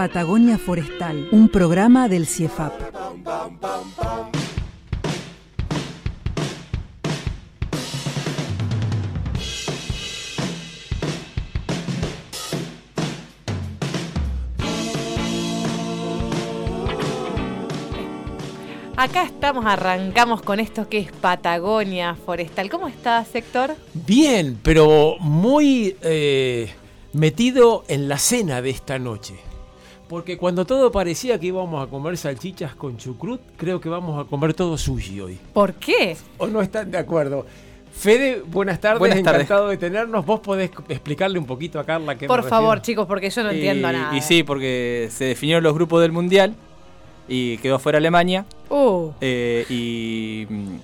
Patagonia Forestal, un programa del CIEFAP. Acá estamos, arrancamos con esto que es Patagonia Forestal. ¿Cómo estás, Héctor? Bien, pero muy eh, metido en la cena de esta noche. Porque cuando todo parecía que íbamos a comer salchichas con chucrut, creo que vamos a comer todo sushi hoy. ¿Por qué? ¿O no están de acuerdo? Fede, buenas tardes, Buenas tardes. encantado de tenernos. Vos podés explicarle un poquito a Carla qué me Por favor, refiero? chicos, porque yo no Y- entiendo nada. Y sí, porque se definieron los grupos del Mundial y quedó fuera Alemania. Uh, eh, y mm,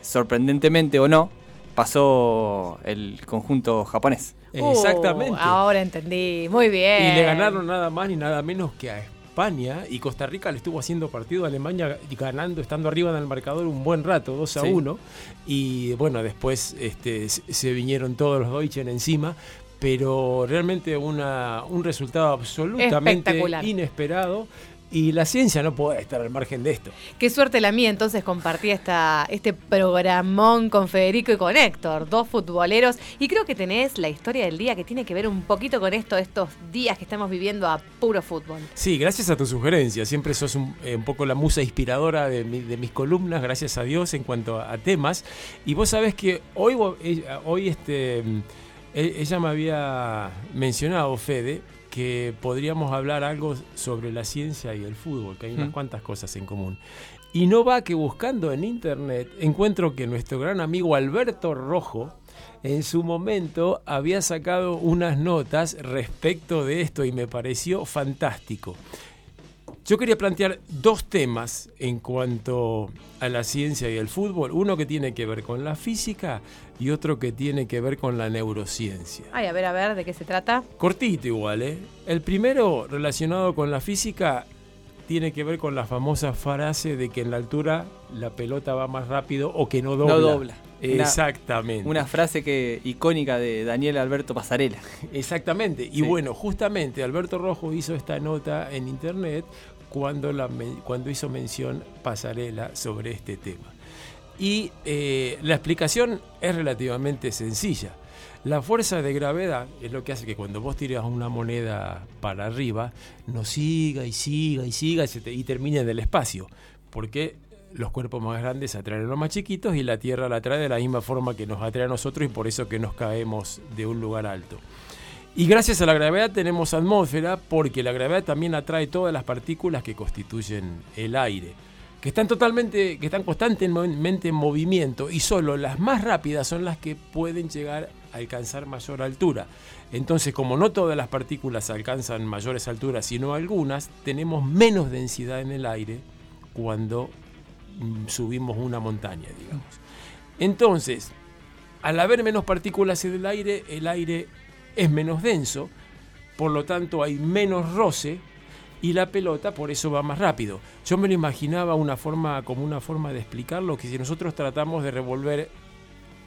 sorprendentemente o no, pasó el conjunto japonés. Exactamente. uh, ahora entendí. Muy bien. Y le ganaron nada más ni nada menos que a España y Costa Rica le estuvo haciendo partido a Alemania y ganando, estando arriba en el marcador un buen rato, 2 a Sí. 1. Y bueno, después este, se vinieron todos los Deutschen encima, pero realmente una, un resultado absolutamente Espectacular. inesperado. Y la ciencia no puede estar al margen de esto. Qué suerte la mía, entonces compartí esta, este programón con Federico y con Héctor, dos futboleros. Y creo que tenés la historia del día que tiene que ver un poquito con esto, estos días que estamos viviendo a puro fútbol. Sí, gracias a tu sugerencia. Siempre sos un, eh, un poco la musa inspiradora de, mi- de mis columnas, gracias a Dios, en cuanto a, a temas. Y vos sabés que hoy, ella, hoy este, mm, e- ella me había mencionado, Fede, que podríamos hablar algo sobre la ciencia y el fútbol, que hay unas Mm. cuantas cosas en común. Y no va que buscando en internet encuentro que nuestro gran amigo Alberto Rojo, en su momento había sacado unas notas respecto de esto y me pareció fantástico. Yo quería plantear dos temas en cuanto a la ciencia y el fútbol. Uno que tiene que ver con la física y otro que tiene que ver con la neurociencia. Ay, a ver, a ver, ¿de qué se trata? Cortito igual, ¿eh? El primero, relacionado con la física, tiene que ver con la famosa frase de que en la altura la pelota va más rápido o que no dobla. No dobla. Una- Exactamente. Una frase que icónica de Daniel Alberto Pasarela. Exactamente. Y Sí. bueno, justamente Alberto Rojo hizo esta nota en internet cuando, hizo mención Pasarela sobre este tema. Y eh, la explicación es relativamente sencilla. La fuerza de gravedad es lo que hace que cuando vos tiras una moneda para arriba, no siga y siga y siga y termine en el espacio. Porque los cuerpos más grandes atraen a los más chiquitos y la Tierra la atrae de la misma forma que nos atrae a nosotros y por eso que nos caemos de un lugar alto. Y gracias a la gravedad tenemos atmósfera porque la gravedad también atrae todas las partículas que constituyen el aire, que están totalmente, que están constantemente en movimiento y solo las más rápidas son las que pueden llegar a alcanzar mayor altura. Entonces, como no todas las partículas alcanzan mayores alturas, sino algunas, tenemos menos densidad en el aire cuando mm, subimos una montaña, digamos. Entonces, al haber menos partículas en el aire, el aire es menos denso, por lo tanto hay menos roce y la pelota por eso va más rápido. Yo me lo imaginaba una forma, como una forma de explicarlo, que si nosotros tratamos de revolver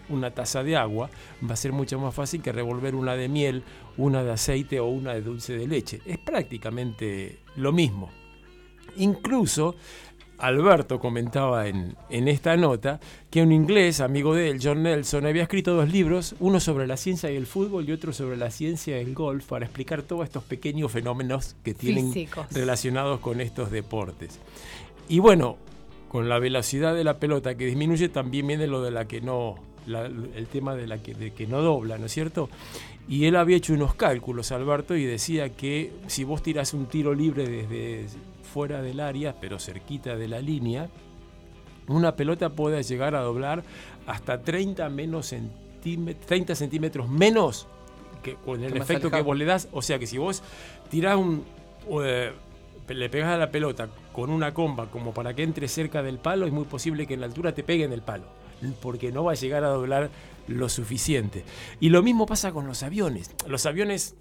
una taza de agua, va a ser mucho más fácil que revolver una de miel, una de aceite o una de dulce de leche. Es prácticamente lo mismo. Incluso Alberto comentaba en, en esta nota que un inglés, amigo de él, John Nelson, había escrito dos libros, uno sobre la ciencia y el fútbol y otro sobre la ciencia del golf, para explicar todos estos pequeños fenómenos que tienen Físicos. relacionados con estos deportes. Y bueno, con la velocidad de la pelota que disminuye, también viene lo de la que no, la- el tema de la que, de que no dobla, ¿no es cierto? Y él había hecho unos cálculos, Alberto, y decía que si vos tirás un tiro libre desde fuera del área, pero cerquita de la línea, una pelota puede llegar a doblar hasta 30, menos centímet- 30 centímetros menos que con el efecto que vos le das. O sea que si vos tirás un, eh, le pegas a la pelota con una comba como para que entre cerca del palo, es muy posible que en la altura te pegue en el palo, porque no va a llegar a doblar lo suficiente. Y lo mismo pasa con los aviones. Los aviones,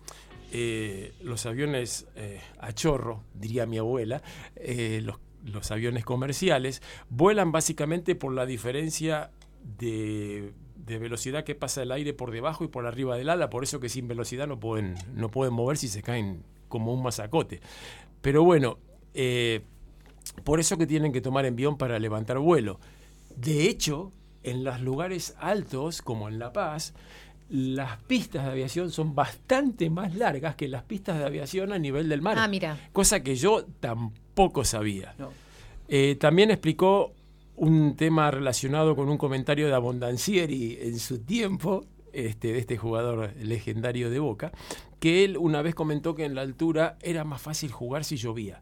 eh, los aviones eh, a chorro, diría mi abuela, eh, los, los aviones comerciales, vuelan básicamente por la diferencia de de velocidad que pasa el aire por debajo y por arriba del ala, por eso que sin velocidad no pueden, no pueden mover si se caen como un masacote. Pero bueno, por eso que tienen que tomar envión para levantar vuelo. De hecho, en los lugares altos, como en La Paz, las pistas de aviación son bastante más largas que las pistas de aviación a nivel del mar. Ah, mira. Cosa que yo tampoco sabía. Eh, también explicó un tema relacionado con un comentario de Abondancieri en su tiempo, este, de este jugador legendario de Boca, que él una vez comentó que en la altura era más fácil jugar si llovía.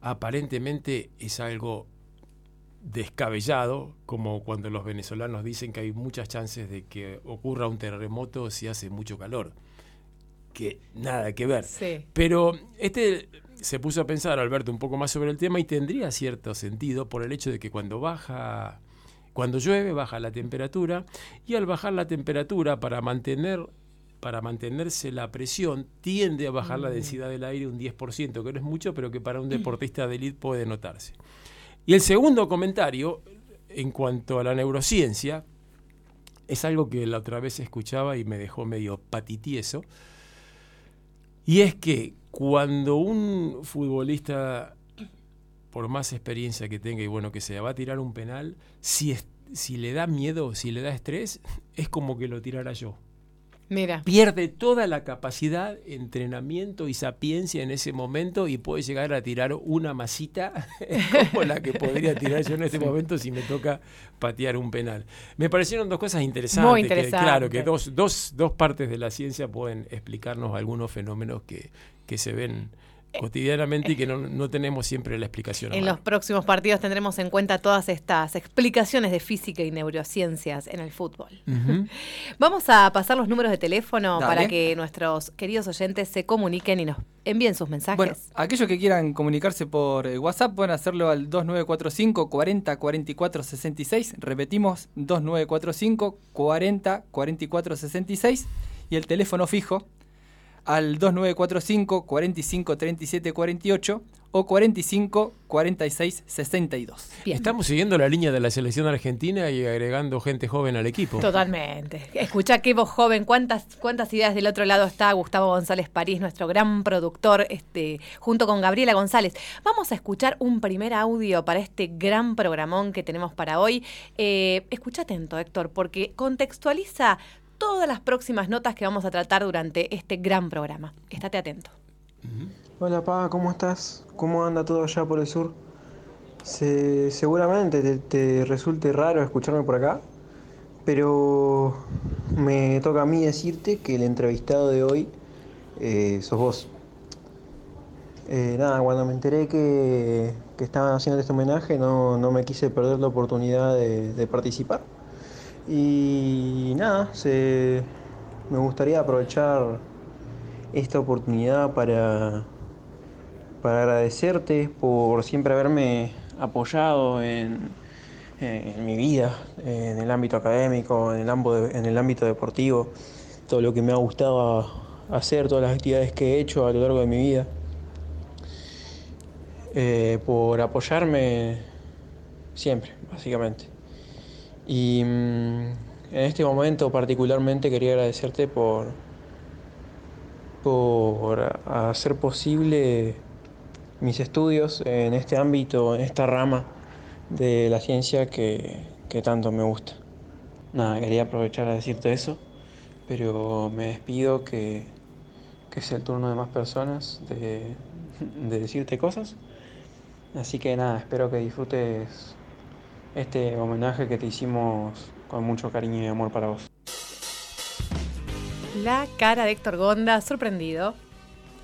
Aparentemente es algo descabellado, como cuando los venezolanos dicen que hay muchas chances de que ocurra un terremoto si hace mucho calor. Que nada que ver. Pero este se puso a pensar, Alberto, un poco más sobre el tema y tendría cierto sentido por el hecho de que cuando baja, cuando llueve, baja la temperatura y al bajar la temperatura para mantener para mantenerse la presión, tiende a bajar la mm. densidad del aire un 10%, que no es mucho, pero que para un deportista de élite puede notarse. Y el segundo comentario, en cuanto a la neurociencia, es algo que la otra vez escuchaba y me dejó medio patitieso, y es que cuando un futbolista, por más experiencia que tenga y bueno que sea, va a tirar un penal, si, si le da miedo, si le da estrés, es como que lo tirara yo. Mira. Pierde toda la capacidad, entrenamiento y sapiencia en ese momento y puede llegar a tirar una masita como la que podría tirar yo en este momento si me toca patear un penal. Me parecieron dos cosas interesantes. Muy interesantes. claro, que dos, dos, dos partes de la ciencia pueden explicarnos algunos fenómenos que, que se ven cotidianamente y que no, tenemos siempre la explicación. En los próximos partidos tendremos en cuenta todas estas explicaciones de física y neurociencias en el fútbol. Vamos a pasar los números de teléfono para que nuestros queridos oyentes se comuniquen y nos envíen sus mensajes. Bueno, aquellos que quieran comunicarse por eh, WhatsApp pueden hacerlo al 2945 40 44 66. Repetimos, 2945 40 44 66. Y el teléfono fijo al 2945 45 37 48 o 45 46 62. Estamos siguiendo la línea de la selección argentina y agregando gente joven al equipo. Totalmente. Escucha que vos joven, cuántas cuántas ideas del otro lado está Gustavo González París, nuestro gran productor, este junto con Gabriela González. Vamos a escuchar un primer audio para este gran programón que tenemos para hoy. Eh, escucha atento, Héctor, porque contextualiza todas las próximas notas que vamos a tratar durante este gran programa. Estate atento. Hola, Pa, ¿cómo estás? ¿Cómo anda todo allá por el sur? seguramente te, resulte raro escucharme por acá, pero me toca a mí decirte que el entrevistado de hoy eh, sos vos. Eh, nada, cuando me enteré que, estaban haciendo este homenaje, no, me quise perder la oportunidad de participar. Y nada, me gustaría aprovechar esta oportunidad para, para agradecerte por siempre haberme apoyado en, mi vida, en el ámbito académico, en el, ámbito, deportivo, todo lo que me ha gustado hacer, todas las actividades que he hecho a lo largo de mi vida, eh, por apoyarme siempre, básicamente. Y mm, en este momento particularmente quería agradecerte por, por hacer posible mis estudios en este ámbito, en esta rama de la ciencia que, tanto me gusta. Nada, quería aprovechar a decirte eso, pero me despido que, que es el turno de más personas de, de decirte cosas. Así que nada, espero que disfrutes este homenaje que te hicimos con mucho cariño y amor para vos. La cara de Héctor Gonda, sorprendido.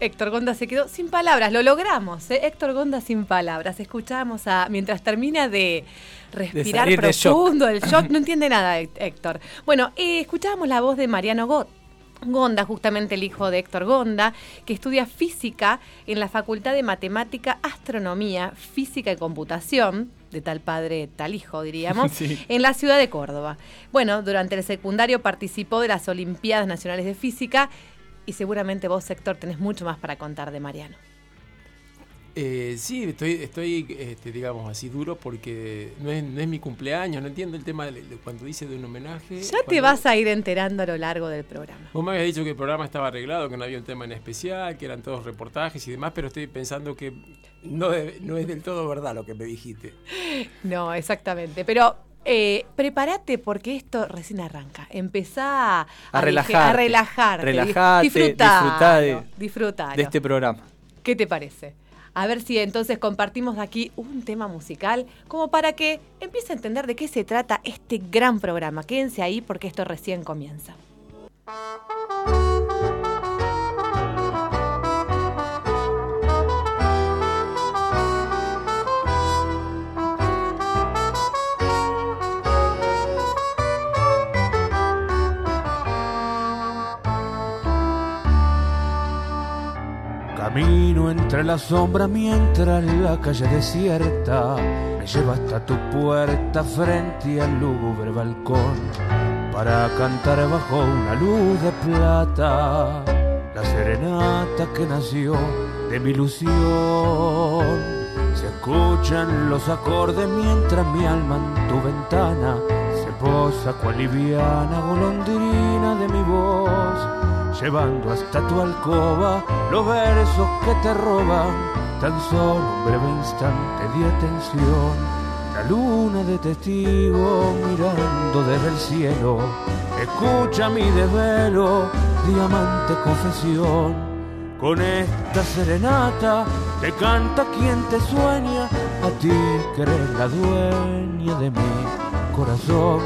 Héctor Gonda se quedó sin palabras, lo logramos, ¿eh? Héctor Gonda sin palabras. Escuchamos a, mientras termina de respirar profundo, el shock, no entiende nada Héctor. Bueno, eh, escuchábamos la voz de Mariano Gott, Gonda, justamente el hijo de Héctor Gonda, que estudia física en la Facultad de Matemática, Astronomía, Física y Computación, de tal padre, tal hijo, diríamos, Sí. en la ciudad de Córdoba. Bueno, durante el secundario participó de las Olimpiadas Nacionales de Física y seguramente vos, Héctor, tenés mucho más para contar de Mariano. Eh, sí, estoy, estoy este, digamos así duro porque no es, no es mi cumpleaños, no entiendo el tema de, de cuando dice de un homenaje. Ya te vas a ir enterando a lo largo del programa. Vos me habías dicho que el programa estaba arreglado, que no había un tema en especial, que eran todos reportajes y demás, pero estoy pensando que no, no es del todo verdad lo que me dijiste. No, exactamente. Pero eh, prepárate porque esto recién arranca. Empezá a, A relajarte. A relajarte. Disfrutá de- disfrutalo. de este programa. ¿Qué te parece? A ver si entonces compartimos aquí un tema musical como para que empiece a entender de qué se trata este gran programa. Quédense ahí porque esto recién comienza. Entre la sombra mientras la calle desierta me lleva hasta tu puerta frente al lúgubre balcón para cantar bajo una luz de plata la serenata que nació de mi ilusión. Se escuchan los acordes mientras mi alma en tu ventana se posa cual liviana golondrina de mi voz llevando hasta tu alcoba los versos que te roban tan solo un breve instante de atención. La luna de testigo mirando desde el cielo, escucha mi desvelo, diamante confesión. Con esta serenata te canta quien te sueña, a ti que eres la dueña de mi corazón,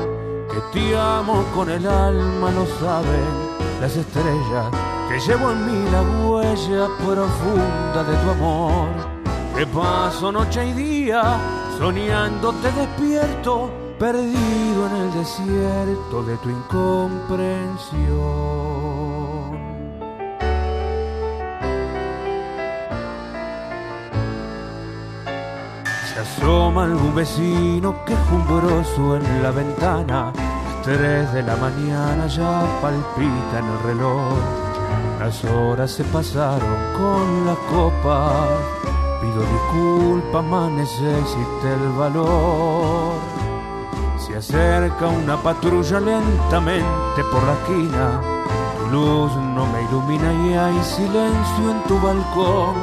que te amo con el alma, lo saben las estrellas, que llevo en mí la huella profunda de tu amor. Que paso noche y día soñándote despierto, perdido en el desierto de tu incomprensión. Se asoma algún vecino quejumbroso en la ventana. Tres de la mañana ya palpitan el reloj. Las horas se pasaron con la copa. Pido disculpas, más necesité el valor. Se acerca una patrulla lentamente por la esquina. Tu luz no me ilumina y hay silencio en tu balcón.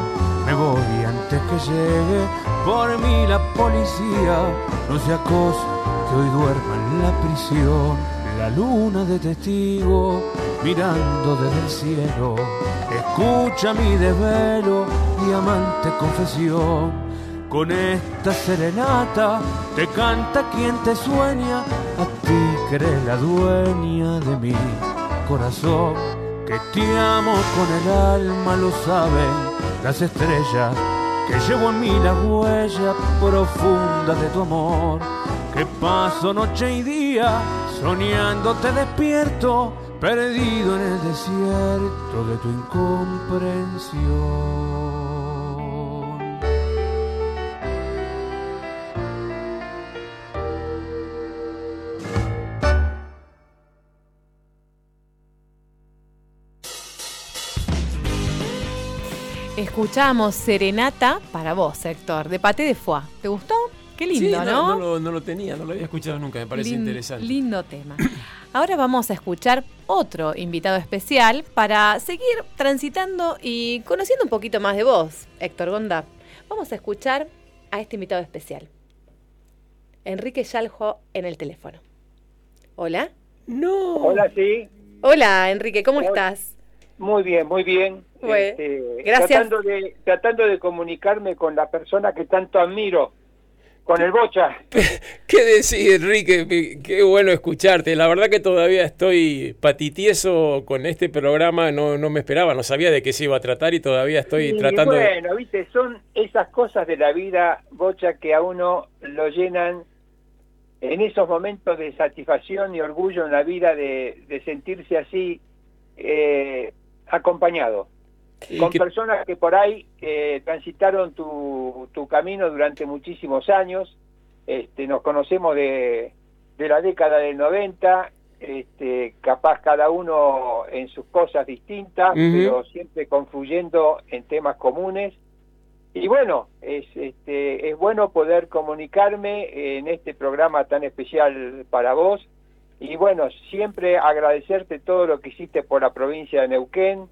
Me voy antes que llegue por mí la policía. No sea cosa hoy duerma en la prisión. La luna de testigo mirando desde el cielo. Escucha mi desvelo, diamante confesión. Con esta serenata te canta quien te sueña, a ti que eres la dueña de mi corazón. Que te amo con el alma, lo saben las estrellas, que llevo en mí la huella profunda de tu amor. Que paso noche y día soñándote despierto, perdido en el desierto de tu incomprensión. Escuchamos Serenata para vos, Héctor, de Paté de Foix. ¿Te gustó? Qué lindo, Sí, ¿no? no, lo, no lo tenía, no lo había escuchado nunca, me parece Lin- interesante. Lindo tema. Ahora vamos a escuchar otro invitado especial para seguir transitando y conociendo un poquito más de vos, Héctor Gonda. Vamos a escuchar a este invitado especial. Enrique Yaljo en el teléfono. Hola. No. Hola, sí. Hola, Enrique, ¿cómo Hola. estás? Muy bien, muy bien. Este, gracias. Tratando de, tratando de comunicarme con la persona que tanto admiro, con el Bocha. ¿Qué decís, Enrique? Qué- bueno escucharte. La verdad que todavía estoy patitieso con este programa. No, no me esperaba, no sabía de qué se iba a tratar y todavía estoy Y tratando bueno, viste, son esas cosas de la vida, Bocha, que a uno lo llenan en esos momentos de satisfacción y orgullo en la vida de, de sentirse así eh, acompañado, con que- personas que por ahí eh, transitaron tu, tu camino durante muchísimos años. Este, nos conocemos de, de la década del 90, este, capaz cada uno en sus cosas distintas, pero siempre confluyendo en temas comunes. Y bueno, es, este, es bueno poder comunicarme en este programa tan especial para vos. Y bueno, siempre agradecerte todo lo que hiciste por la provincia de Neuquén,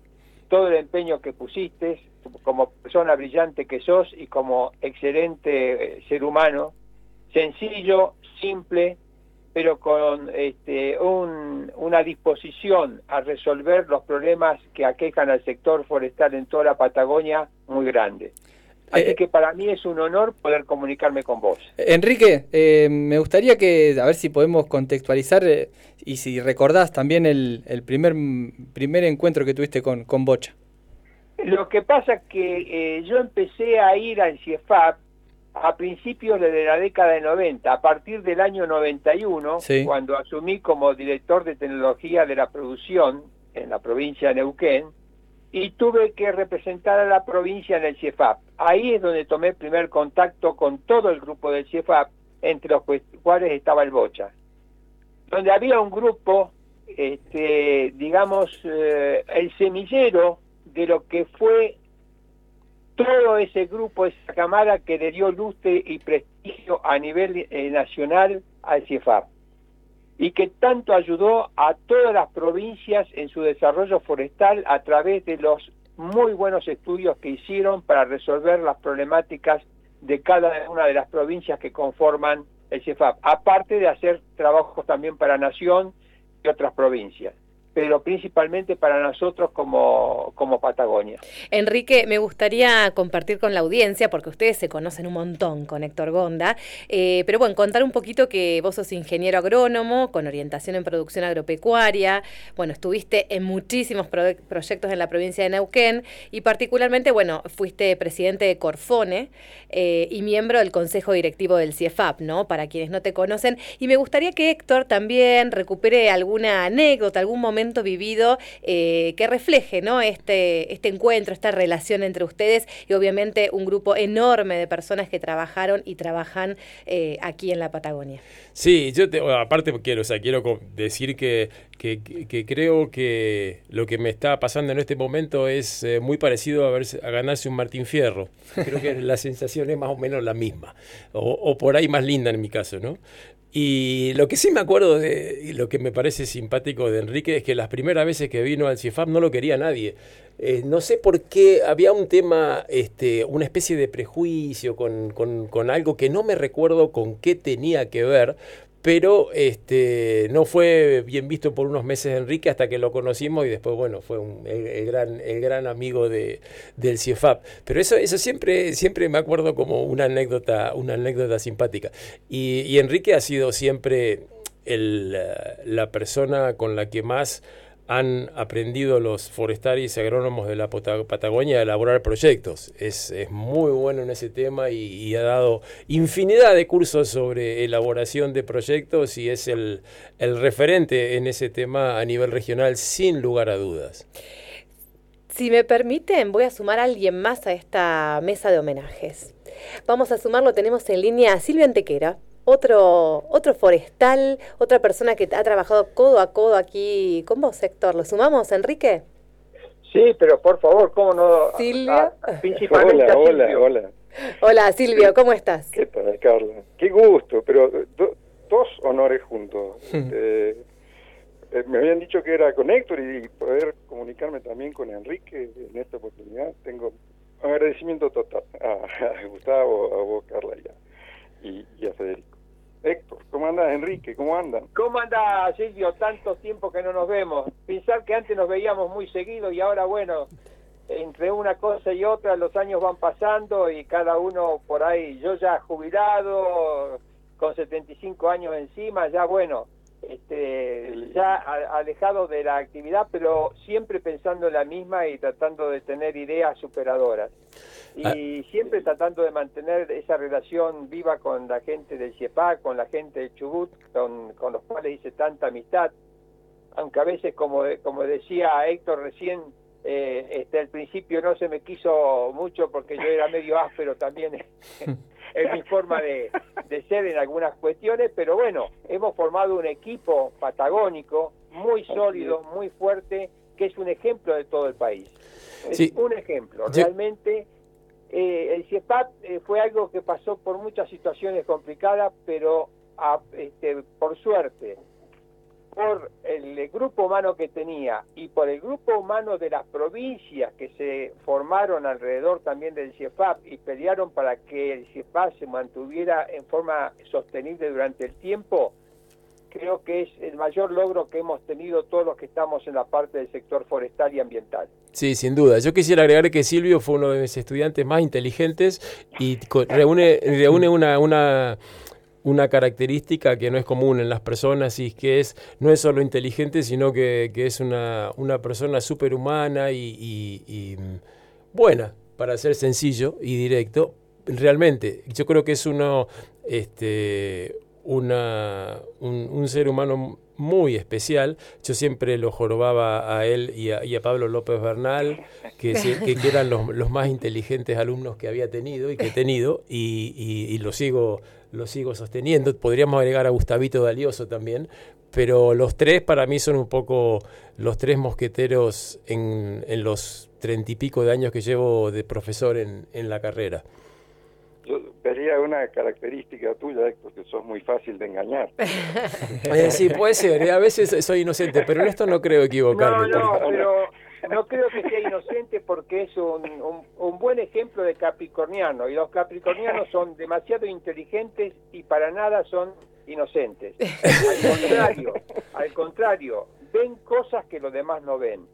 todo el empeño que pusiste, como persona brillante que sos y como excelente eh, ser humano, sencillo, simple, pero con este, un- una disposición a resolver los problemas que aquejan al sector forestal en toda la Patagonia muy grande. Así Eh, que para mí es un honor poder comunicarme con vos. Enrique, eh, me gustaría que, a ver si podemos contextualizar eh, y si recordás también el, el primer, primer encuentro que tuviste con, con Bocha. Lo que pasa es que eh, yo empecé a ir al CIEFAP a principios de la década de 90, a partir del año 91, Sí. cuando asumí como director de tecnología de la producción en la provincia de Neuquén, y tuve que representar a la provincia en el CIEFAP. Ahí es donde tomé primer contacto con todo el grupo del CIEFAP, entre los cuales estaba el Bocha. Donde había un grupo, este, digamos, eh, el semillero de lo que fue todo ese grupo, esa cámara que le dio lustre y prestigio a nivel eh, nacional al CIEFAP y que tanto ayudó a todas las provincias en su desarrollo forestal a través de los muy buenos estudios que hicieron para resolver las problemáticas de cada una de las provincias que conforman el CIEFAP, aparte de hacer trabajos también para Nación y otras provincias, pero principalmente para nosotros como, como Patagonia. Enrique, me gustaría compartir con la audiencia, porque ustedes se conocen un montón con Héctor Gonda, eh, pero bueno, contar un poquito que vos sos ingeniero agrónomo con orientación en producción agropecuaria, bueno, estuviste en muchísimos pro- proyectos en la provincia de Neuquén y particularmente, bueno, fuiste presidente de Corfone eh, y miembro del consejo directivo del CIEFAP, ¿no? Para quienes no te conocen. Y me gustaría que Héctor también recupere alguna anécdota, algún momento vivido eh, que refleje, ¿no? Este, este encuentro, esta relación entre ustedes y obviamente un grupo enorme de personas que trabajaron y trabajan eh, aquí en la Patagonia. Sí, yo te, aparte quiero, o sea, quiero decir que, que, que creo que lo que me está pasando en este momento es eh, muy parecido a, verse- a ganarse un Martín Fierro. Creo que la sensación es más o menos la misma, o, o por ahí más linda en mi caso, ¿no? Y lo que sí me acuerdo de, y lo que me parece simpático de Enrique es que las primeras veces que vino al CIFAP no lo quería nadie. Eh, no sé por qué había un tema, este, una especie de prejuicio con, con- con algo que no me recuerdo con qué tenía que ver, pero este, no fue bien visto por unos meses Enrique hasta que lo conocimos y después, bueno, fue un- el, gran, el gran amigo de, del CIEFAP. Pero eso, eso siempre, siempre me acuerdo como una anécdota, una anécdota simpática. Y, y Enrique ha sido siempre el, la persona con la que más han aprendido los forestales y agrónomos de la Patagonia a elaborar proyectos. Es, es muy bueno en ese tema y, y ha dado infinidad de cursos sobre elaboración de proyectos y es el, el referente en ese tema a nivel regional sin lugar a dudas. Si me permiten, voy a sumar a alguien más a esta mesa de homenajes. Vamos a sumarlo, tenemos en línea a Silvia Antequera, otro, otro forestal, otra persona que ha trabajado codo a codo aquí con vos, Héctor. ¿Lo sumamos, Enrique? Sí, pero por favor, ¿cómo no? Silvia. A- a- principalmente Hola, a hola, Silvio. hola. Hola, Silvio, ¿cómo estás? ¿Qué tal, Carla? Qué gusto, pero do- dos honores juntos. Eh, eh, me habían dicho que era con Héctor y poder comunicarme también con Enrique en esta oportunidad. Tengo un agradecimiento total a, a Gustavo, a vos, Carla, y a, y- y a Federico. Héctor, ¿cómo andas, Enrique? ¿Cómo andan? ¿Cómo anda Silvio? Tanto tiempo que no nos vemos. Pensar que antes nos veíamos muy seguido y ahora, bueno, entre una cosa y otra los años van pasando y cada uno por ahí, yo ya jubilado, con 75 años encima, ya bueno, este, ya alejado de la actividad, pero siempre pensando en la misma y tratando de tener ideas superadoras. Y siempre tratando de mantener esa relación viva con la gente del CIEPAC, con la gente del Chubut, con, con los cuales hice tanta amistad. aunque a veces, como, como decía Héctor recién, eh, este, al principio no se me quiso mucho porque yo era medio áspero también en mi forma de, de ser en algunas cuestiones, pero bueno, hemos formado un equipo patagónico muy sólido, muy fuerte, que es un ejemplo de todo el país. Es Sí. un ejemplo. Realmente eh, el CIEPAP eh, fue algo que pasó por muchas situaciones complicadas, pero a- este, por suerte, por el, grupo humano que tenía y por el grupo humano de las provincias que se formaron alrededor también del CIEFAP y pelearon para que el CIEFAP se mantuviera en forma sostenible durante el tiempo, creo que es el mayor logro que hemos tenido todos los que estamos en la parte del sector forestal y ambiental. Sí, sin duda. Yo quisiera agregar que Silvio fue uno de mis estudiantes más inteligentes y reúne, reúne una, una, una característica que no es común en las personas y que es no es solo inteligente, sino que, es una, una persona superhumana y, y- mm, buena, para ser sencillo y directo. Realmente, yo creo que es uno, este, una, un, un ser humano muy especial. Yo siempre lo jorobaba a él y a, Pablo López Bernal, que, eran los, más inteligentes alumnos que había tenido y que he tenido, y- y lo, sigo, lo sigo sosteniendo. Podríamos agregar a Gustavito Dalioso también, pero los tres para mí son un poco los tres mosqueteros en, en los treinta y pico de años que llevo de profesor en, en la carrera. Yo vería una característica tuya, Héctor, que sos muy fácil de engañar. Eh, sí, puede ser, eh, a veces soy inocente, pero en esto no creo equivocarme. No, no, pero no creo que sea inocente porque es un, un- un buen ejemplo de capricorniano y los capricornianos son demasiado inteligentes y para nada son inocentes. Al contrario, al contrario, ven cosas que los demás no ven.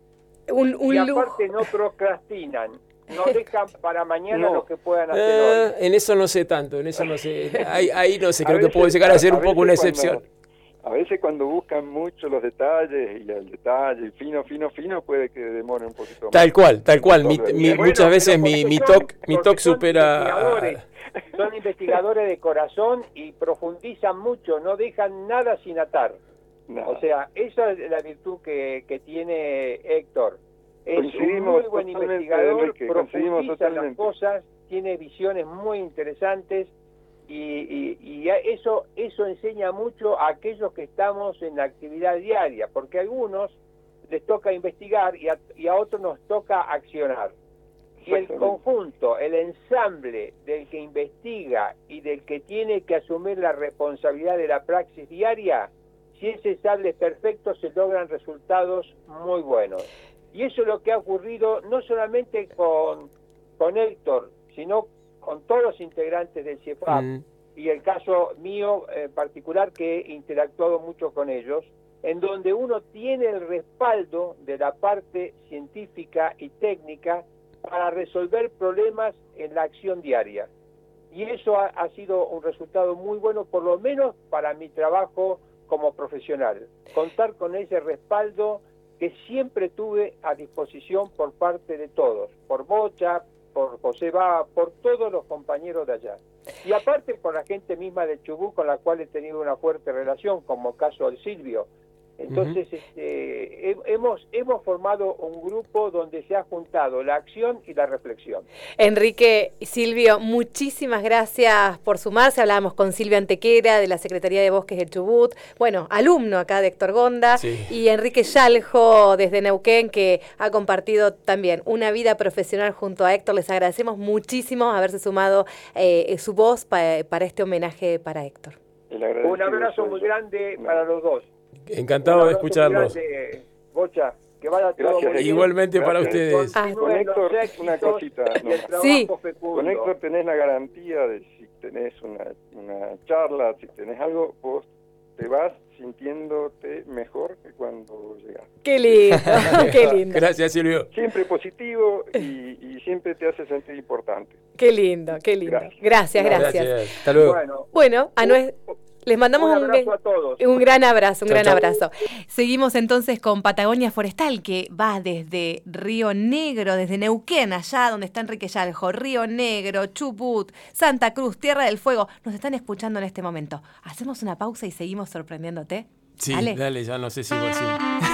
Un, un y lujo. aparte no procrastinan, no dejan para mañana No. lo que puedan hacer Eh, hoy. en eso no sé tanto, en eso no sé. Ahí, ahí no sé, A creo que veces- puedo llegar a ser un poco una cuando- excepción. A veces cuando buscan mucho los detalles y el detalle fino, fino, fino, puede que demore un poquito más. Tal cual, tal cual. Mi- Entonces, mi- Bueno, muchas veces mi, mi mi son supera. investigadores. Son investigadores de corazón y profundizan mucho, no dejan nada sin atar. O sea, esa es la virtud que, que tiene Héctor. Es un muy buen investigador, Enrique, profundiza las cosas, tiene visiones muy interesantes y, y- y eso, eso enseña mucho a aquellos que estamos en la actividad diaria, porque a algunos les toca investigar y a, y a otros nos toca accionar. Y el conjunto, el ensamble del que investiga y del que tiene que asumir la responsabilidad de la praxis diaria, si ese ensamble es perfecto, se logran resultados muy buenos. Y eso es lo que ha ocurrido no solamente con, con Héctor, sino con todos los integrantes del CIEFAP Mm, y el caso mío en particular que he interactuado mucho con ellos, en donde uno tiene el respaldo de la parte científica y técnica para resolver problemas en la acción diaria. Y eso ha, ha sido un resultado muy bueno, por lo menos para mi trabajo como profesional. Contar con ese respaldo que siempre tuve a disposición por parte de todos, por Bocha, por José Baba, por todos los compañeros de allá. Y aparte por la gente misma de Chubut con la cual he tenido una fuerte relación, como caso del Silvio. Entonces, este, he- hemos, hemos formado un grupo donde se ha juntado la acción y la reflexión. Enrique y Silvio, muchísimas gracias por sumarse. Hablábamos con Silvio Antequera de la Secretaría de Bosques de Chubut, bueno, alumno acá de Héctor Gonda, Sí. y Enrique Yaljo desde Neuquén, que ha compartido también una vida profesional junto a Héctor. Les agradecemos muchísimo haberse sumado eh, su voz pa- para este homenaje para Héctor. Un abrazo muy grande para los dos. Encantado de escucharlos. grande, Bocha, que vaya todo Gracias, muy bien. Igualmente para ustedes. Ah. Con Héctor, los éxitos una cosita, ¿no? Sí. Con Héctor tenés la garantía de si tenés una, una charla, si tenés algo, vos te vas sintiéndote mejor que cuando llegaste. Qué lindo, qué lindo, Gracias, Silvio. Siempre positivo y, y siempre te hace sentir importante. qué lindo, qué lindo. Gracias. Gracias, gracias. Hasta luego. Bueno, Bueno, a nue- les mandamos un abrazo a todos. un gran abrazo, un Chau, gran chau. abrazo. Seguimos entonces con Patagonia Forestal, que va desde Río Negro, desde Neuquén, allá donde está Enrique Yaljo, Río Negro, Chubut, Santa Cruz, Tierra del Fuego. Nos están escuchando en este momento. Hacemos una pausa y seguimos sorprendiéndote. Sí, Dale. dale, ya no sé si igual sí. de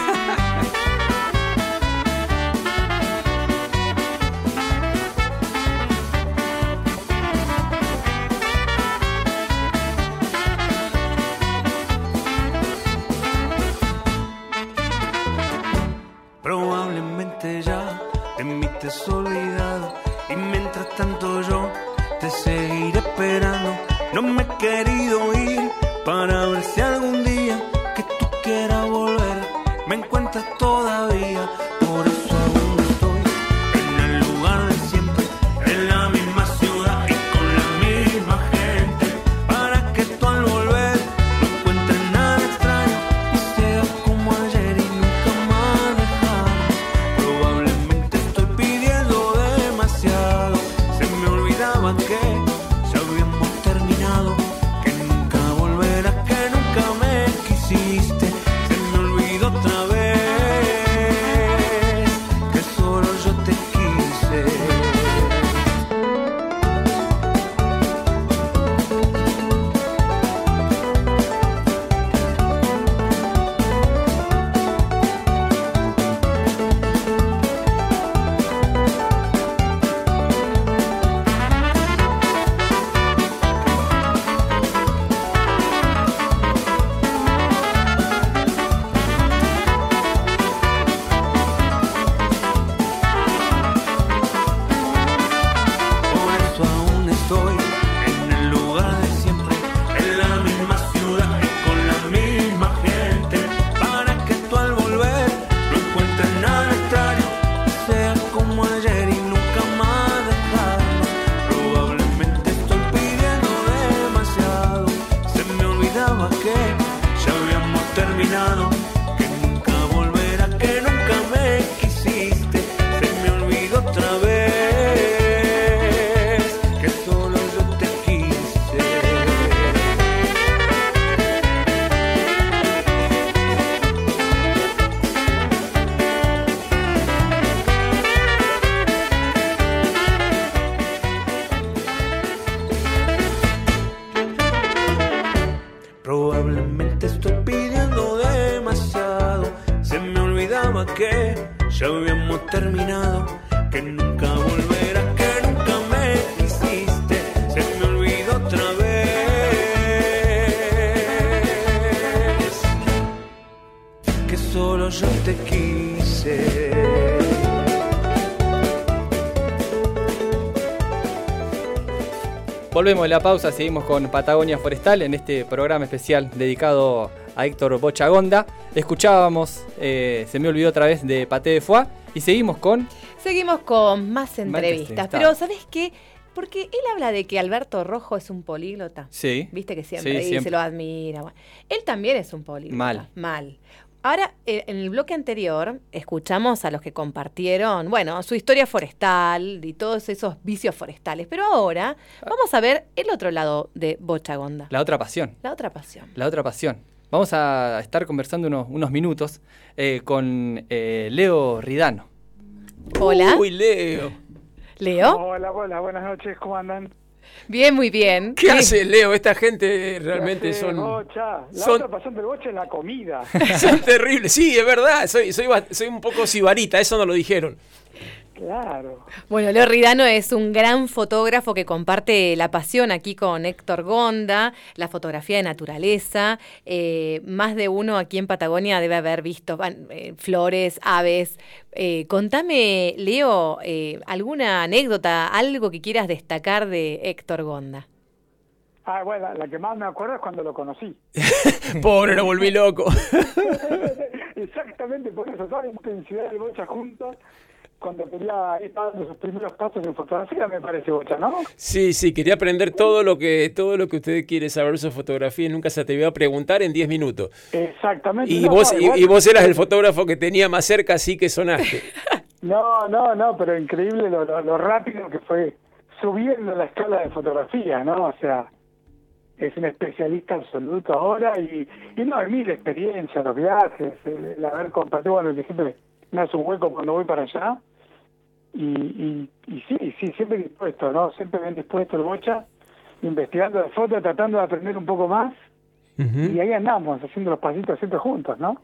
Volvemos de la pausa, seguimos con Patagonia Forestal en este programa especial dedicado a Héctor Bochagonda. Escuchábamos, eh, se me olvidó otra vez, de Paté de Foix y seguimos con... Seguimos con más entrevistas. Pero, ¿sabes qué? Porque él habla de que Alberto Rojo es un políglota. Sí. Viste que siempre Sí, dice, siempre. lo admira. Bueno, él también es un políglota. Mal. Mal. Ahora, eh, en el bloque anterior, escuchamos a los que compartieron, bueno, su historia forestal y todos esos vicios forestales. Pero ahora vamos a ver el otro lado de Bochagonda. La otra pasión. La otra pasión. La otra pasión. Vamos a estar conversando unos, unos minutos eh, con eh, Leo Ridano. Hola. Uy, Leo. Leo. Hola, hola, buenas noches, ¿cómo andan? Bien, muy bien. ¿Qué hace Leo? Esta gente realmente ¿Qué hace, son, Bocha? La son- otra pasión del boche es la comida. son terribles. Sí, es verdad. Soy, soy, soy un poco sibarita, eso no lo dijeron. Claro. Bueno, Leo Ridano es un gran fotógrafo que comparte la pasión aquí con Héctor Gonda, la fotografía de naturaleza. Eh, más de uno aquí en Patagonia debe haber visto van, eh, flores, aves. Eh, contame, Leo, eh, alguna anécdota, algo que quieras destacar de Héctor Gonda. Ah, bueno, la que más me acuerdo es cuando lo conocí. Pobre, lo volví loco. Exactamente, por eso, toda la intensidad del bocha juntos, cuando quería ir dando sus primeros pasos en fotografía, me parece bocha, ¿no? Sí, sí, quería aprender todo lo que todo lo que usted quiere saber sobre fotografía y nunca se atrevió a preguntar en 10 minutos. Exactamente. Y No, vos, no, y, vos eras el fotógrafo que tenía más cerca, así que sonaste. No, no, no, pero increíble lo, lo, lo rápido que fue subiendo la escala de fotografía, ¿no? O sea, es un especialista absoluto ahora y, y no, hay mil experiencias, los viajes, el, el haber compartido, bueno, que siempre me hace un hueco cuando voy para allá. Y, y, y sí, sí, siempre dispuesto, ¿no? Siempre bien dispuesto el bocha, investigando de foto, tratando de aprender un poco más. Y ahí andamos, haciendo los pasitos siempre juntos, ¿no?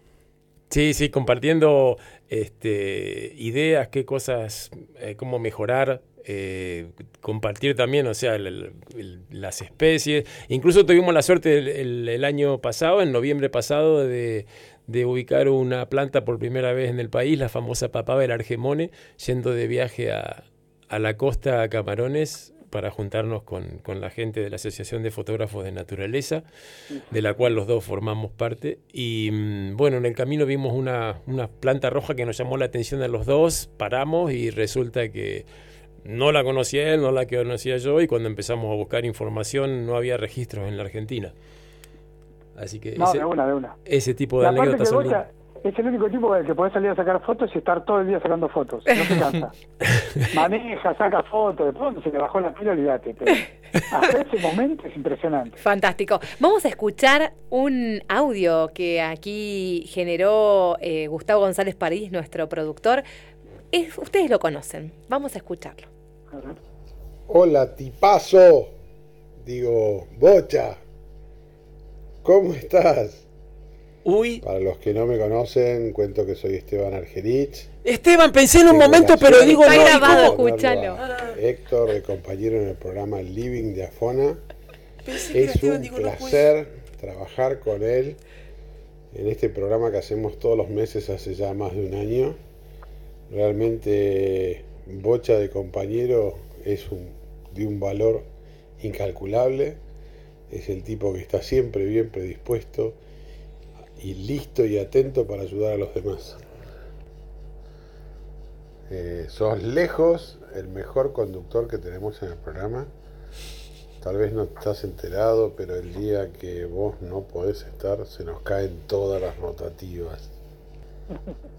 Sí, sí, compartiendo este, ideas, qué cosas, eh, cómo mejorar eh, compartir también, o sea, el- el- las especies. Incluso tuvimos la suerte el, el- año pasado, en noviembre pasado, de, de ubicar una planta por primera vez en el país, la famosa papava del argemone, yendo de viaje a, a la costa a Camarones para juntarnos con, con la gente de la Asociación de Fotógrafos de Naturaleza, de la cual los dos formamos parte. Y mm, bueno, en el camino vimos una, una planta roja que nos llamó la atención a los dos, paramos y resulta que no la conocía él, no la conocía yo, y cuando empezamos a buscar información no había registros en la Argentina. Así que No, ese, de una, de una. ese tipo de aparte anécdotas que son Bocha es el único tipo del que podés salir a sacar fotos y estar todo el día sacando fotos. No se cansa. Maneja, saca fotos, después cuando se le bajó la pila, olvídate. Pero hasta ese momento es impresionante. Fantástico. Vamos a escuchar un audio que aquí generó eh, Gustavo González París, nuestro productor. Es- ustedes lo conocen. Vamos a escucharlo. Hola, tipazo. Digo, Bocha. ¿Cómo estás? Uy. Para los que no me conocen, cuento que soy Esteban Argerich. Esteban, pensé en un momento, pero digo, no, ¿y ponerlo cómo? a Héctor, de compañero en el programa Living de Afona. Pensé que Es Esteban, un digo, no placer trabajar con él en este programa que hacemos todos los meses hace ya más de un año. Realmente Bocha de compañero es un, de un valor incalculable. Es el tipo que está siempre bien predispuesto y listo y atento para ayudar a los demás. Eh, sos lejos el mejor conductor que tenemos en el programa. Tal vez no estás enterado, pero el día que vos no podés estar, se nos caen todas las rotativas.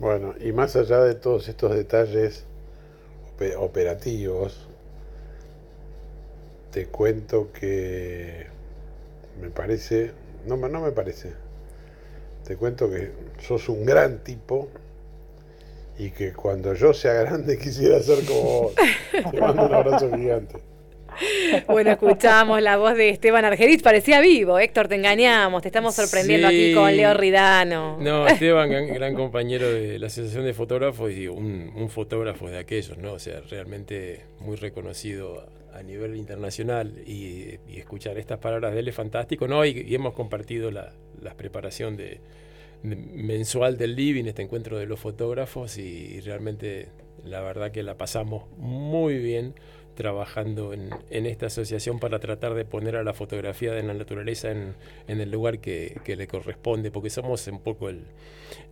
Bueno, y más allá de todos estos detalles operativos, te cuento que me parece, no, me- no me parece, te cuento que sos un gran tipo y que cuando yo sea grande quisiera ser como vos. Te mando un abrazo gigante. Bueno, escuchamos la voz de Esteban Argerich. Parecía vivo. Héctor, te engañamos. Te estamos sorprendiendo Sí. aquí con Leo Ridano. No, Esteban, gran, gran compañero de la Asociación de Fotógrafos y un, un fotógrafo de aquellos, ¿no? O sea, realmente muy reconocido a, nivel internacional y, y escuchar estas palabras de él es fantástico, ¿no? Y, y hemos compartido la, la preparación de, de- mensual del Living, este encuentro de los fotógrafos y, y realmente la verdad que la pasamos muy bien trabajando en, en esta asociación para tratar de poner a la fotografía de la naturaleza en, en el lugar que, que le corresponde, porque somos un poco el,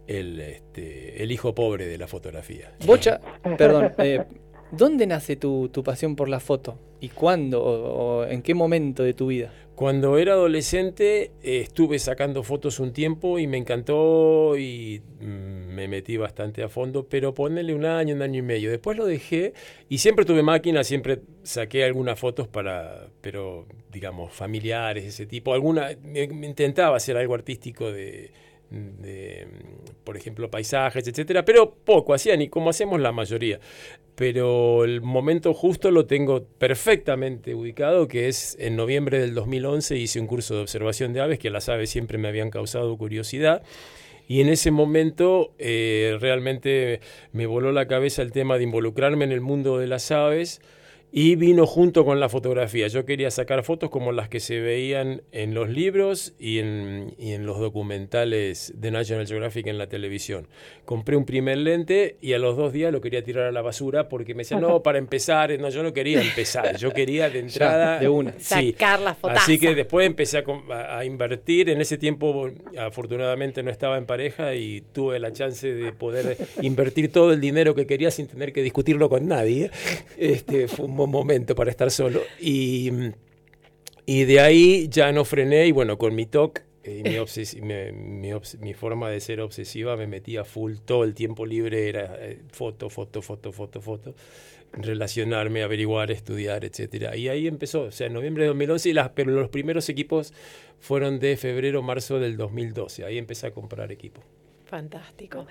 el, este, el hijo pobre de la fotografía. Bocha, perdón, eh, ¿dónde nace tu, tu pasión por la foto? ¿Y cuándo? O, en qué momento de tu vida? Cuando era adolescente eh, estuve sacando fotos un tiempo y me encantó y mm, me metí bastante a fondo, pero ponele un año, un año y medio. Después lo dejé y siempre tuve máquina, siempre saqué algunas fotos para, pero digamos, familiares, ese tipo. Alguna, me intentaba hacer algo artístico de, por ejemplo, paisajes, etcétera, pero poco hacían y como hacemos la mayoría. Pero el momento justo lo tengo perfectamente ubicado, que es en noviembre del 2011 hice un curso de observación de aves, que las aves siempre me habían causado curiosidad. Y en ese momento eh, realmente me voló la cabeza el tema de involucrarme en el mundo de las aves y vino junto con la fotografía. Yo quería sacar fotos como las que se veían en los libros y en, y en los documentales de National Geographic en la televisión. Compré un primer lente y a los dos días lo quería tirar a la basura porque me decían, no, para empezar, no, yo no quería empezar, yo quería de entrada... de una. Sí. Sacar la fotaza. Así que después empecé a- a invertir. En ese tiempo, afortunadamente, no estaba en pareja y tuve la chance de poder invertir todo el dinero que quería sin tener que discutirlo con nadie. Este, fue un buen momento para estar solo. Y, y de ahí ya no frené y bueno, con mi TOC eh, y mi, obses- me- mi obs- mi forma de ser obsesiva me metía full todo el tiempo libre, era eh, foto, foto, foto, foto, foto, relacionarme, averiguar, estudiar, etcétera. Y ahí empezó, o sea, en noviembre de 2011, y las, pero los primeros equipos fueron de febrero, marzo del 2012. Ahí empecé a comprar equipo. Fantástico.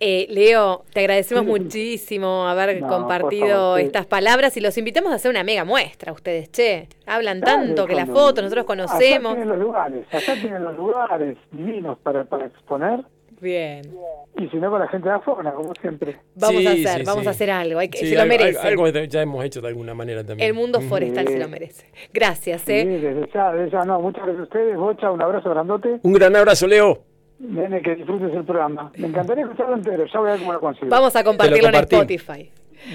Eh, Leo, te agradecemos muchísimo haber No, compartido favor, sí. estas palabras y los invitamos a hacer una mega muestra. Ustedes, che, hablan tanto que la cuando- foto nosotros conocemos. tienen los lugares, allá tienen los lugares divinos para, para exponer. Bien. Y si no, con la gente de Afona, como siempre. Vamos Sí, a hacer, sí, vamos sí. a hacer algo. Hay que, Sí, se lo algo- merece. Algo, algo ya hemos hecho de alguna manera también. El mundo forestal se lo merece. Gracias, ¿eh? Sí, desde ya, desde ya, no, muchas gracias a ustedes, Bocha, un abrazo grandote. Un gran abrazo, Leo. Nene, que disfrutes el programa. Me encantaría escucharlo entero, ya voy a ver cómo lo consigo. Vamos a compartirlo en. Spotify.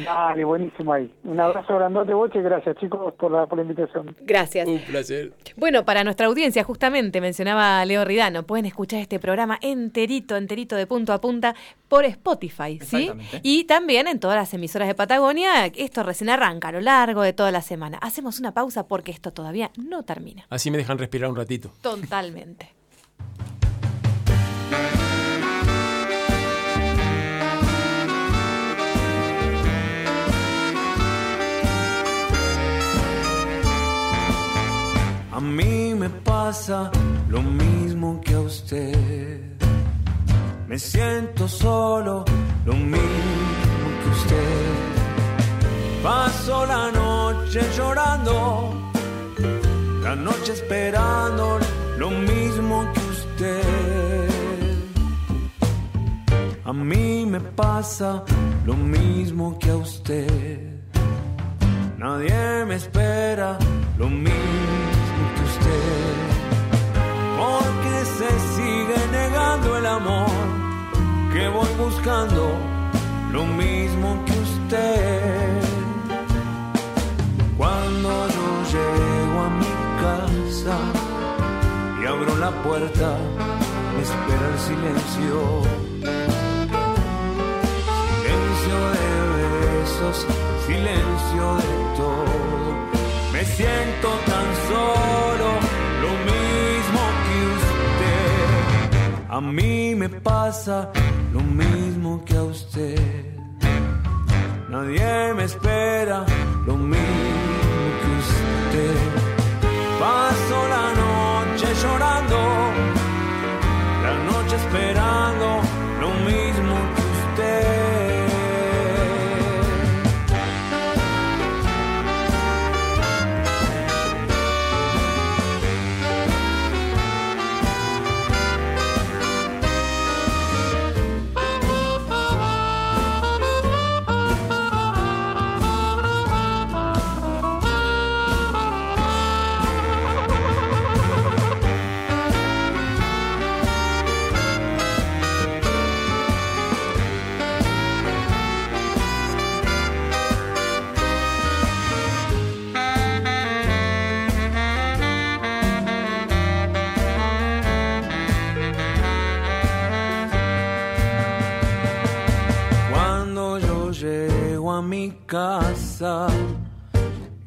Dale, buenísimo ahí. Un abrazo grandote, Bocha, y gracias, chicos, por la, por la invitación. Gracias. Un placer. Bueno, para nuestra audiencia, justamente mencionaba Leo Ridano, pueden escuchar este programa enterito, enterito de punto a punta por Spotify, ¿sí? Y también en todas las emisoras de Patagonia. Esto recién arranca a lo largo de toda la semana. Hacemos una pausa porque esto todavía no termina. Así me dejan respirar un ratito. Totalmente. A mí me pasa lo mismo que a usted. Me siento solo, lo mismo que usted. Paso la noche llorando, la noche esperando, lo mismo que usted. A mí me pasa lo mismo que a usted. Nadie me espera lo mismo que usted. Porque se sigue negando el amor que voy buscando lo mismo que usted. Cuando yo llego a mi casa y abro la puerta, me espera el silencio. Silencio de besos, silencio de todo. Me siento tan solo, lo mismo que usted. A mí me pasa lo mismo que a usted. Nadie me espera lo mismo que usted. Paso la noche llorando, la noche esperando lo mismo que usted.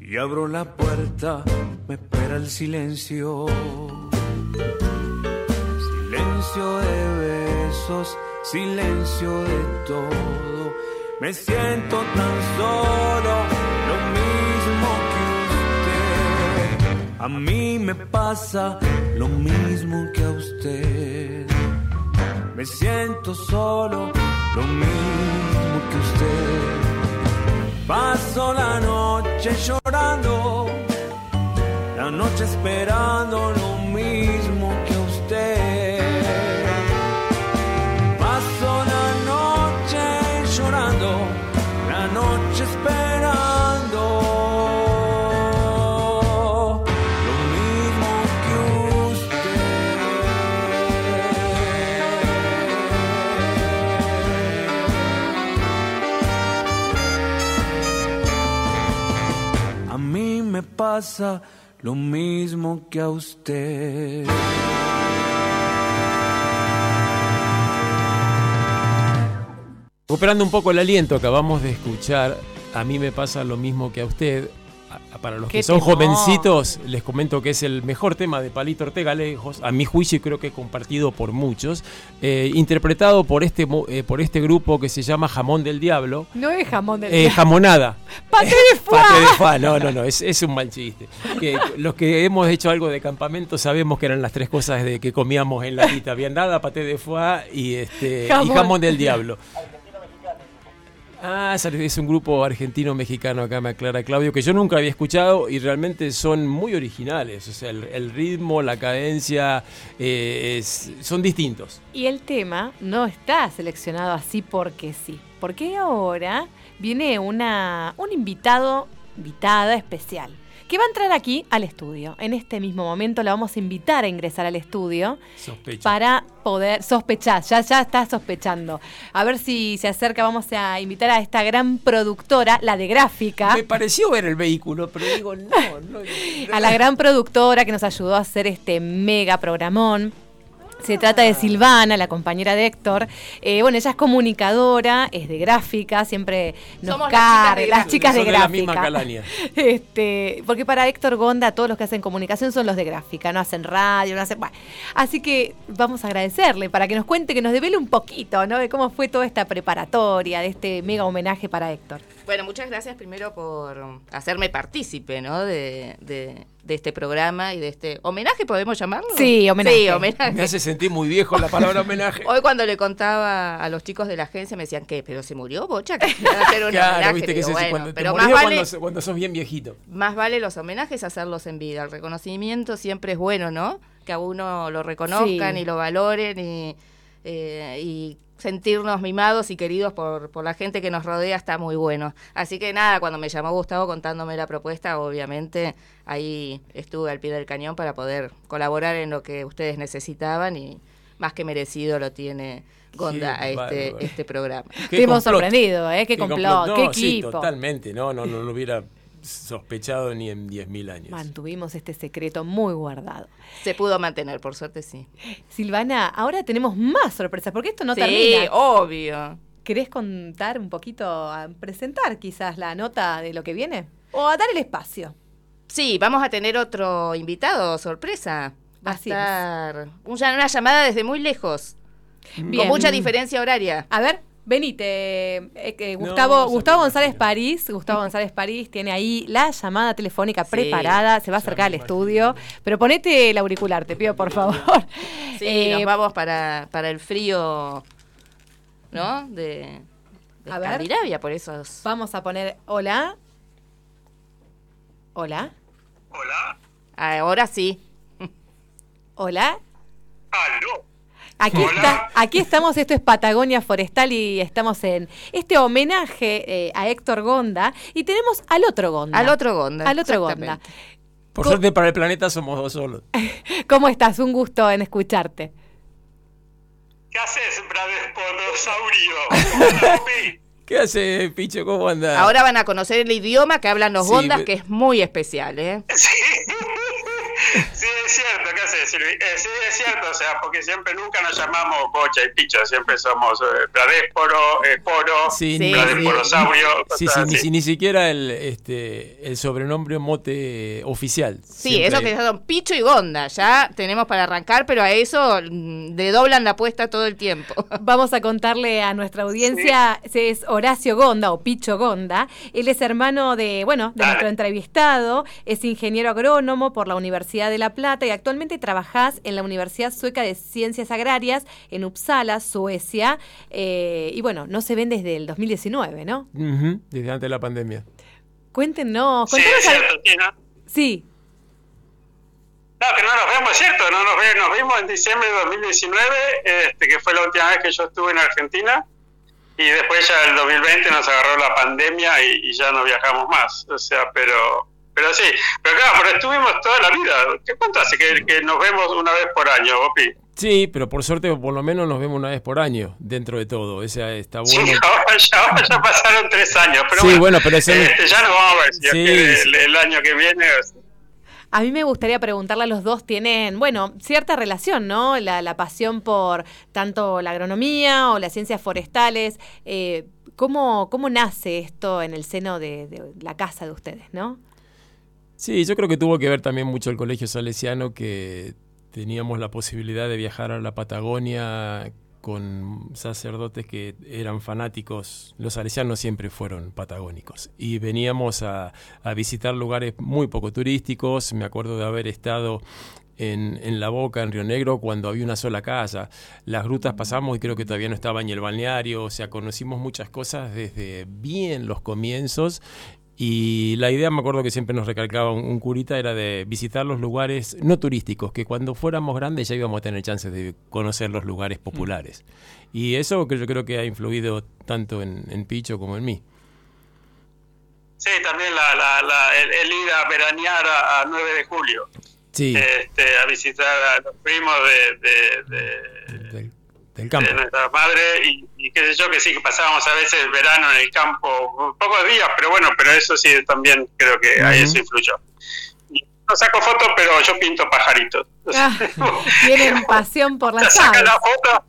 Y abro la puerta, me espera el silencio. Silencio de besos, silencio de todo. Me siento tan solo, lo mismo que usted. A mí me pasa lo mismo que a usted. Me siento solo, lo mismo que usted. Paso la noche llorando, la noche esperando pasa lo mismo que a usted. Recuperando un poco el aliento, acabamos de escuchar. A mí me pasa lo mismo que a usted. A- Para los ¡Qué que son jovencitos, les comento que es el mejor tema de Palito Ortega Lejos, a mi juicio y creo que compartido por muchos, eh, interpretado por este, eh, por este grupo que se llama Jamón del Diablo. No es jamón del Eh, diablo. jamonada. ¡Paté de foie! Pate de foie, no, no, no, es, es un mal chiste. Que los que hemos hecho algo de campamento sabemos que eran las tres cosas de que comíamos en la quita. Viandada, paté de foie y, este, y jamón del diablo. Ah, es un grupo argentino-mexicano, acá me aclara Claudio, que yo nunca había escuchado y realmente son muy originales. O sea, el, ritmo, la cadencia, eh, son distintos. Y el tema no está seleccionado así porque sí. Porque ahora viene una, un invitado, invitada especial que va a entrar aquí al estudio. En este mismo momento la vamos a invitar a ingresar al estudio para poder sospechar, ya, ya está sospechando. A ver si se acerca, vamos a invitar a esta gran productora, la de gráfica. Me pareció ver el vehículo, pero digo, no, no. a la gran productora que nos ayudó a hacer este mega programón se trata de Silvana, la compañera de Héctor. Eh, bueno, ella es comunicadora, es de gráfica, siempre nos carga, las chicas de, gráfica. este, porque para Héctor Gonda, todos los que hacen comunicación son los de gráfica, no hacen radio, no hacen. así que vamos a agradecerle para que nos cuente, que nos devele un poquito, ¿no? De cómo fue toda esta preparatoria, de este mega homenaje para Héctor. Bueno, muchas gracias primero por hacerme partícipe, ¿no? de de este programa y de este homenaje, ¿podemos llamarlo? Sí, homenaje. Sí, homenaje. Me hace sentir muy viejo la palabra homenaje. Hoy cuando le contaba a los chicos de la agencia me decían, ¿qué? ¿Pero se murió Bocha? claro, viste que cuando, pero más vale, cuando, sos bien viejito. Más vale los homenajes hacerlos en vida. El reconocimiento siempre es bueno, ¿no? Que a uno lo reconozcan y lo valoren y, eh, y sentirnos mimados y queridos por, por la gente que nos rodea está muy bueno. Así que nada, cuando me llamó Gustavo contándome la propuesta, obviamente ahí estuve al pie del cañón para poder colaborar en lo que ustedes necesitaban y más que merecido lo tiene Gonda a este, este programa. Te hemos sorprendido, ¿eh? Qué, complot, qué, equipo. totalmente, no, no, no lo hubiera sospechado ni en 10.000 años. Mantuvimos este secreto muy guardado. Se pudo mantener, por suerte sí. Silvana, ahora tenemos más sorpresas, porque esto no sí, termina. obvio. ¿Querés contar un poquito, a presentar quizás la nota de lo que viene? ¿O a dar el espacio? Sí, vamos a tener otro invitado, sorpresa. Va a estar una llamada desde muy lejos. Con mucha diferencia horaria. A ver. Venite, eh, Gustavo, Gustavo González París, Gustavo González París tiene ahí la llamada telefónica preparada, se va a acercar al estudio, pero ponete el auricular, te pido por favor. Sí, eh, nos vamos para, para el frío, ¿no? De, de a por eso. Vamos a poner hola. Hola. Hola. Ahora sí. Hola. Aló. Aquí, está, aquí estamos, esto es Patagonia Forestal y estamos en este homenaje eh, a Héctor Gonda y tenemos al otro Gonda. Al otro Gonda. Al otro Gonda. Por suerte para el planeta somos dos solos. ¿Cómo estás? Un gusto en escucharte. ¿Qué haces, Bravesporosaurio? ¿Qué hace, Picho? ¿Cómo anda? Ahora van a conocer el idioma que hablan los Gondas, que es muy especial, ¿eh? Sí. Sí, es cierto, ¿qué haces, Silvi? Eh, sí, es cierto, o sea, porque siempre nunca nos llamamos Bocha y Picho, siempre somos eh, Pradésporo, Esporo, sí, Pradésporosaurio. Sí, sí, ni, siquiera el, este, el sobrenombre mote oficial. Sí, eso que son Picho y Gonda, ya tenemos para arrancar, pero a eso mm, le doblan la apuesta todo el tiempo. Vamos a contarle a nuestra audiencia, es Horacio Gonda o Picho Gonda, él es hermano de, bueno, de nuestro entrevistado, es ingeniero agrónomo por la Universidad de La Plata y actualmente trabajás en la Universidad Sueca de Ciencias Agrarias en Uppsala, Suecia. Eh, y bueno, no se ven desde el 2019, ¿no? desde antes de la pandemia. Cuéntenos. Sí, es cierto, sí, ¿no? Sí. No, que no nos vemos, es cierto, no nos, vemos, nos vimos en diciembre de 2019, este, que fue la última vez que yo estuve en Argentina, y después ya el 2020 nos agarró la pandemia y, y ya no viajamos más. O sea, pero pero sí, pero claro, pero estuvimos toda la vida. ¿Qué cuánto hace que, nos vemos una vez por año, Opi? Sí, pero por suerte por lo menos nos vemos una vez por año, dentro de todo. Esa está bueno. Sí, ahora ya, pasaron tres años. Pero sí, bueno, pero ese... este, ya no vamos a ver si el, año que viene... A mí me gustaría preguntarle a los dos, tienen, bueno, cierta relación, ¿no? La, la pasión por tanto la agronomía o las ciencias forestales. Eh, ¿cómo, ¿Cómo nace esto en el seno de, de la casa de ustedes, no? Sí, yo creo que tuvo que ver también mucho el colegio salesiano, que teníamos la posibilidad de viajar a la Patagonia con sacerdotes que eran fanáticos, los salesianos siempre fueron patagónicos, y veníamos a, visitar lugares muy poco turísticos, me acuerdo de haber estado en, en, La Boca, en Río Negro, cuando había una sola casa. Las grutas pasamos y creo que todavía no estaba ni el balneario, o sea, conocimos muchas cosas desde bien los comienzos. Y la idea, me acuerdo que siempre nos recalcaba un, curita, era de visitar los lugares no turísticos, que cuando fuéramos grandes ya íbamos a tener chances de conocer los lugares populares. Y eso que yo creo que ha influido tanto en, en Picho como en mí. Sí, también la, la, el, ir a veranear a, 9 de julio. Sí. Este, a visitar a los primos de, de, del, campo. de nuestra madre y, y, qué sé yo, que sí, que pasábamos a veces el verano en el campo, pocos días, pero bueno, pero eso sí también creo que ahí eso influyó. No saco fotos, pero yo pinto pajaritos. Ah, tienen pasión por las Saca la foto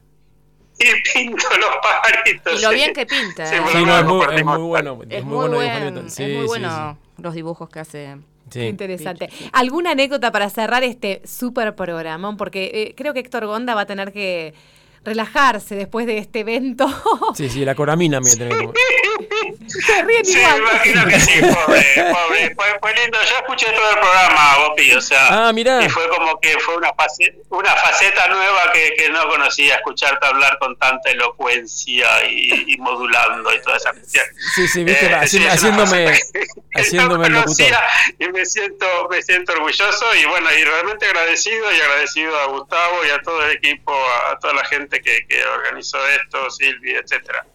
y pinto los pajaritos. Y lo bien que pinta. Sí, es, muy, es, muy, bueno. Es, muy, bueno, es muy bueno los dibujos que hace. Qué interesante. ¿Alguna anécdota para cerrar este súper programón? Porque eh, creo que Héctor Gonda va a tener que relajarse después de este evento. Sí, sí, la coramina me tiene que Se ríen sí, imagino que sí, pobre, pobre. Fue, lindo. Yo escuché todo el programa, Bopi, o sea. Ah, mirá. Y fue como que fue una faceta, una faceta nueva que, que no conocía, escucharte hablar con tanta elocuencia y, y modulando y toda esa cuestión. Sí, sí, viste, eh, haciéndome, haciéndome no locutor. Y me siento, me siento orgulloso y bueno, y realmente agradecido y agradecido a Gustavo y a todo el equipo, a toda la gente que, que organizó esto, Silvia, etcétera.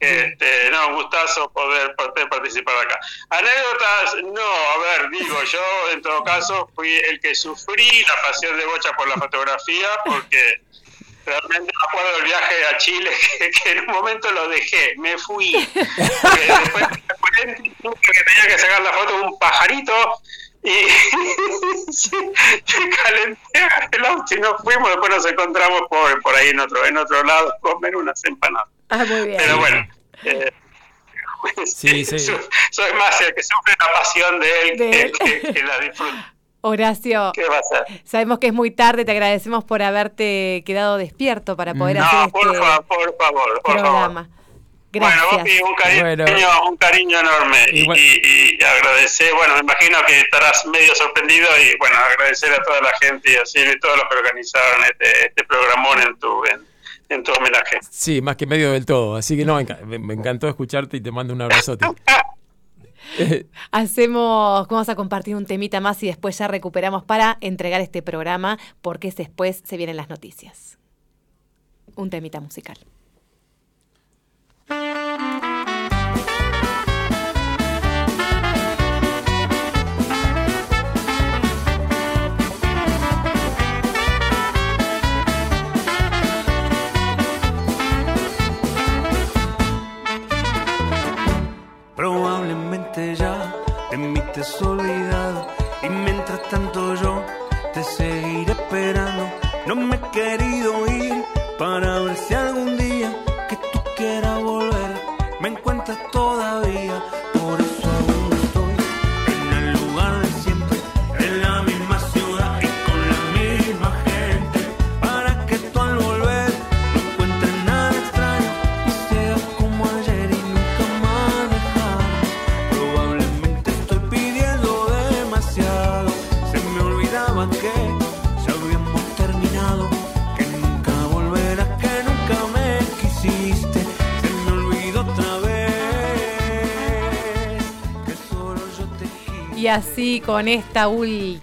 Este, no, un gustazo poder, poder, participar acá. Anécdotas, no, a ver, digo, yo en todo caso fui el que sufrí la pasión de Bocha por la fotografía, porque realmente me acuerdo del viaje a Chile, que, en un momento lo dejé, me fui. después que tenía que sacar la foto de un pajarito y calenté el auto y nos fuimos, después nos encontramos por, por ahí en otro, en otro lado, comer unas empanadas. Ah, muy bien. Pero bueno. Eh, sí, sí. Soy, más el que sufre la pasión de él, que, la disfruta. Horacio, ¿Qué va a hacer? sabemos que es muy tarde, te agradecemos por haberte quedado despierto para poder hacer este por, por favor, por programa. Favor. Gracias. Bueno, Bopi, un cariño, un cariño enorme y, y, y, agradecer, bueno, me imagino que estarás medio sorprendido y bueno, agradecer a toda la gente y a todos los que organizaron este, este programón en tu, en, en tu homenaje. Sí, más que medio del todo. Así que no, me encantó escucharte y te mando un abrazote. Hacemos, vamos a compartir un temita más y después ya recuperamos para entregar este programa porque después se vienen las noticias. Un temita musical. Y con esta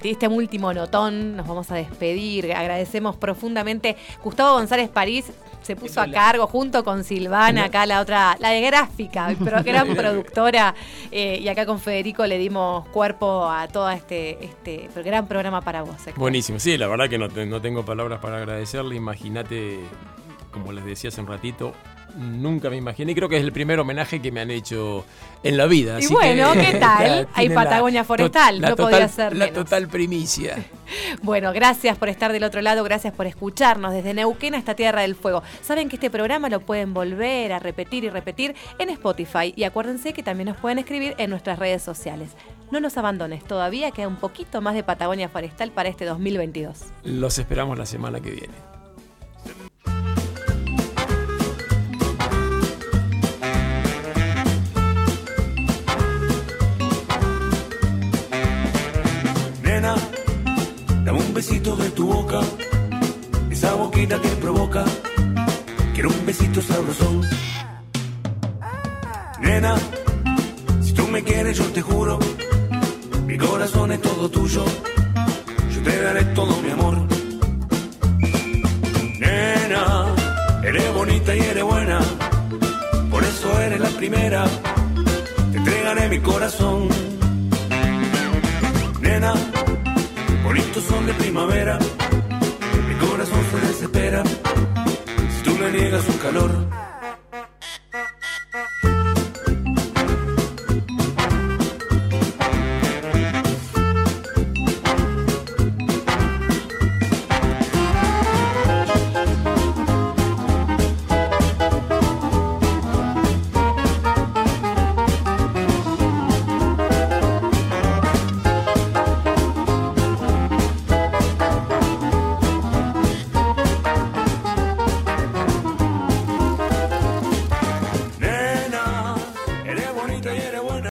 este último notón nos vamos a despedir. Agradecemos profundamente. Gustavo González París se puso a cargo junto con Silvana, acá la otra, la de gráfica, pero gran productora, eh, y acá con Federico le dimos cuerpo a todo este, este gran programa para vos. Buenísimo, sí, la verdad que no, no tengo palabras para agradecerle. Imagínate, como les decía hace un ratito, nunca me imaginé. Creo que es el primer homenaje que me han hecho en la vida. Y bueno, ¿qué tal? Hay Patagonia Forestal, no podía ser La total primicia. bueno, gracias por estar del otro lado, gracias por escucharnos desde Neuquén hasta Tierra del Fuego. Saben que este programa lo pueden volver a repetir y repetir en Spotify y acuérdense que también nos pueden escribir en nuestras redes sociales. No nos abandones, todavía queda un poquito más de Patagonia Forestal para este 2022. Los esperamos la semana que viene. Besito de tu boca, esa boquita que provoca. Quiero un besito sabrosón. Nena, si tú me quieres, yo te juro, mi corazón es todo tuyo. Yo te daré todo mi amor. Nena, eres bonita y eres buena, por eso eres la primera. Te entregaré mi corazón. Nena, bonitos son de primavera, mi corazón se desespera si tú me niegas un calor.